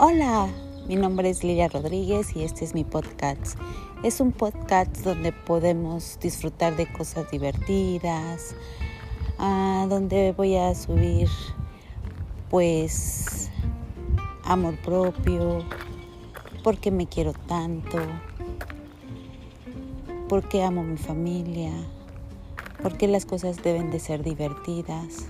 Hola, mi nombre es Lilia Rodríguez y este es mi podcast. Es un podcast donde podemos disfrutar de cosas divertidas, ah, donde voy a subir pues amor propio, porque me quiero tanto, porque amo mi familia, porque las cosas deben de ser divertidas.